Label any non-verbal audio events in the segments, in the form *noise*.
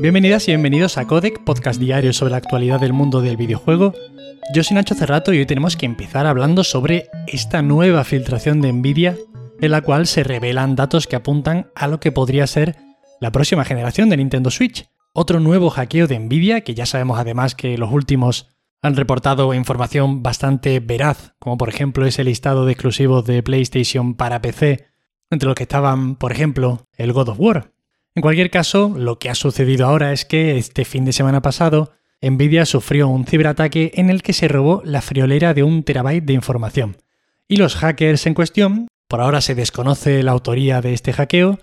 Bienvenidas y bienvenidos a Codec, podcast diario sobre la actualidad del mundo del videojuego. Yo soy Nacho Cerrato y hoy tenemos que empezar hablando sobre esta nueva filtración de Nvidia en la cual se revelan datos que apuntan a lo que podría ser la próxima generación de Nintendo Switch. Otro nuevo hackeo de Nvidia, que ya sabemos además que los últimos han reportado información bastante veraz, como por ejemplo ese listado de exclusivos de PlayStation para PC, entre los que estaban, por ejemplo, el God of War, en cualquier caso, lo que ha sucedido ahora es que este fin de semana pasado, Nvidia sufrió un ciberataque en el que se robó la friolera de un terabyte de información. Y los hackers en cuestión, por ahora se desconoce la autoría de este hackeo,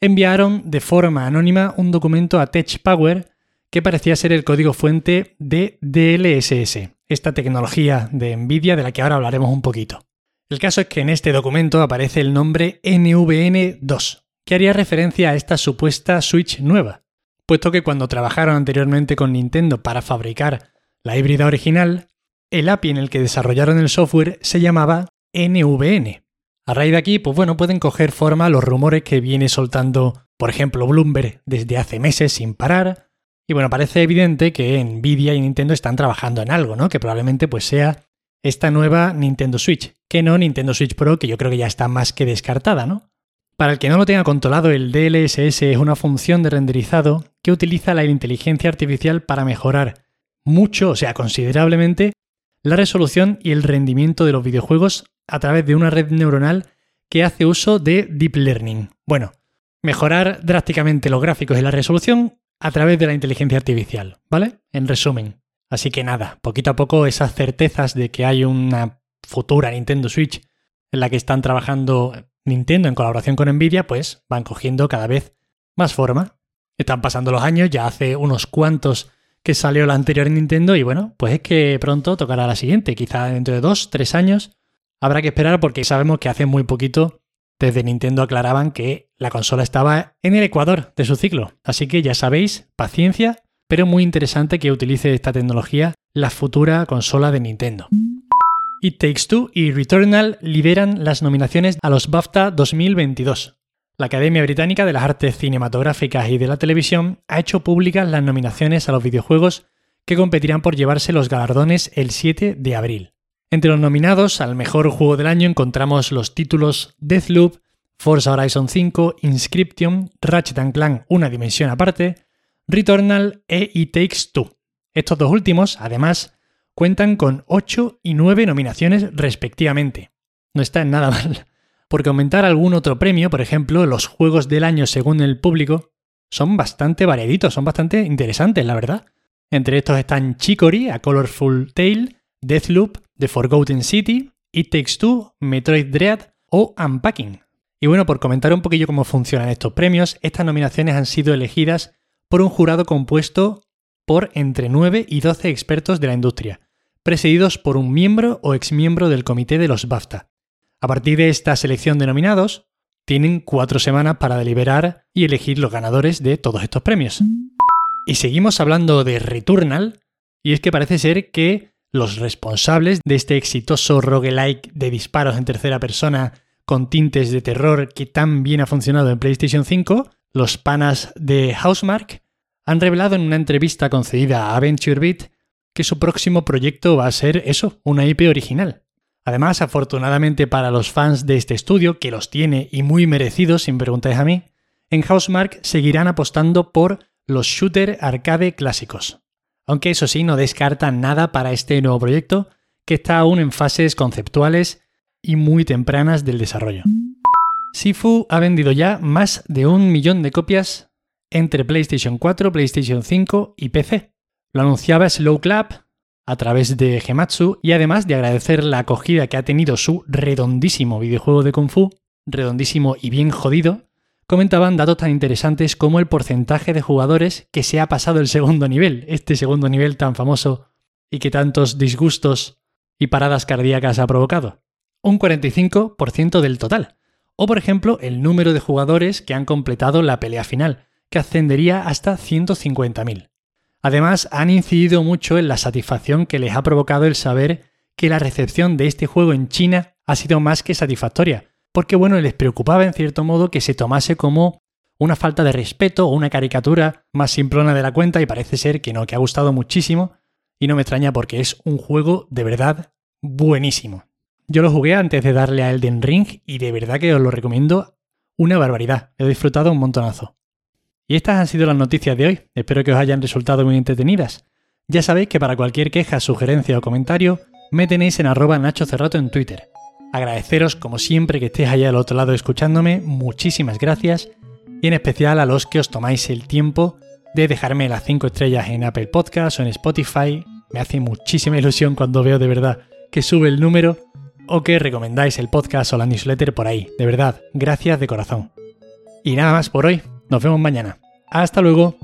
enviaron de forma anónima un documento a TechPower que parecía ser el código fuente de DLSS, esta tecnología de Nvidia de la que ahora hablaremos un poquito. El caso es que en este documento aparece el nombre NVN2, haría referencia a esta supuesta Switch nueva, puesto que cuando trabajaron anteriormente con Nintendo para fabricar la híbrida original, el API en el que desarrollaron el software se llamaba NVN. A raíz de aquí, pues bueno, pueden coger forma los rumores que viene soltando, por ejemplo, Bloomberg desde hace meses sin parar. Y bueno, parece evidente que Nvidia y Nintendo están trabajando en algo, ¿no? Que probablemente pues sea esta nueva Nintendo Switch, que no Nintendo Switch Pro, que yo creo que ya está más que descartada, ¿no? Para el que no lo tenga controlado, el DLSS es una función de renderizado que utiliza la inteligencia artificial para mejorar mucho, o sea, considerablemente, la resolución y el rendimiento de los videojuegos a través de una red neuronal que hace uso de Deep Learning. Bueno, mejorar drásticamente los gráficos y la resolución a través de la inteligencia artificial, ¿vale? En resumen. Así que nada, poquito a poco esas certezas de que hay una futura Nintendo Switch en la que están trabajando Nintendo en colaboración con Nvidia pues van cogiendo cada vez más forma. Están pasando los años, ya hace unos cuantos que salió la anterior Nintendo y bueno, pues es que pronto tocará la siguiente, quizá dentro de dos, tres años. Habrá que esperar porque sabemos que hace muy poquito desde Nintendo aclaraban que la consola estaba en el ecuador de su ciclo. Así que ya sabéis, paciencia, pero muy interesante que utilice esta tecnología la futura consola de Nintendo. It Takes Two y Returnal lideran las nominaciones a los BAFTA 2022. La Academia Británica de las Artes Cinematográficas y de la Televisión ha hecho públicas las nominaciones a los videojuegos que competirán por llevarse los galardones el 7 de abril. Entre los nominados al mejor juego del año encontramos los títulos Deathloop, Forza Horizon 5, Inscription, Ratchet Clank Una Dimensión Aparte, Returnal e It Takes Two. Estos dos últimos, además, cuentan con 8 y 9 nominaciones respectivamente. No está en nada *laughs* mal. Porque aumentar algún otro premio, por ejemplo, los juegos del año según el público, son bastante variaditos, son bastante interesantes, la verdad. Entre estos están Chicory, A Colorful Tale, Deathloop, The Forgotten City, It Takes Two, Metroid Dread o Unpacking. Y bueno, por comentar un poquillo cómo funcionan estos premios, estas nominaciones han sido elegidas por un jurado compuesto por entre 9 y 12 expertos de la industria, presididos por un miembro o exmiembro del comité de los BAFTA. A partir de esta selección de nominados, tienen cuatro semanas para deliberar y elegir los ganadores de todos estos premios. Y seguimos hablando de Returnal, y es que parece ser que los responsables de este exitoso roguelike de disparos en tercera persona con tintes de terror que tan bien ha funcionado en PlayStation 5, los panas de Housemark, han revelado en una entrevista concedida a AventureBeat que su próximo proyecto va a ser eso, una IP original. Además, afortunadamente para los fans de este estudio, que los tiene y muy merecidos, sin preguntáis a mí, en Housemark seguirán apostando por los shooter arcade clásicos. Aunque eso sí, no descartan nada para este nuevo proyecto, que está aún en fases conceptuales y muy tempranas del desarrollo. Sifu ha vendido ya más de un millón de copias entre PlayStation 4, PlayStation 5 y PC. Lo anunciaba Slow Clap a través de Gematsu y además de agradecer la acogida que ha tenido su redondísimo videojuego de Kung Fu, redondísimo y bien jodido, comentaban datos tan interesantes como el porcentaje de jugadores que se ha pasado el segundo nivel, este segundo nivel tan famoso y que tantos disgustos y paradas cardíacas ha provocado. Un 45% del total. O por ejemplo, el número de jugadores que han completado la pelea final, que ascendería hasta 150.000. Además, han incidido mucho en la satisfacción que les ha provocado el saber que la recepción de este juego en China ha sido más que satisfactoria, porque bueno, les preocupaba en cierto modo que se tomase como una falta de respeto o una caricatura más simplona de la cuenta y parece ser que no, que ha gustado muchísimo y no me extraña porque es un juego de verdad buenísimo. Yo lo jugué antes de darle a Elden Ring y de verdad que os lo recomiendo una barbaridad. He disfrutado un montonazo. Y estas han sido las noticias de hoy. Espero que os hayan resultado muy entretenidas. Ya sabéis que para cualquier queja, sugerencia o comentario, me tenéis en arroba Nacho Cerrato en Twitter. Agradeceros como siempre que estéis allá al otro lado escuchándome, muchísimas gracias, y en especial a los que os tomáis el tiempo de dejarme las 5 estrellas en Apple Podcast o en Spotify. Me hace muchísima ilusión cuando veo de verdad que sube el número o que recomendáis el podcast o la newsletter por ahí. De verdad, gracias de corazón. Y nada más por hoy. Nos vemos mañana. Hasta luego.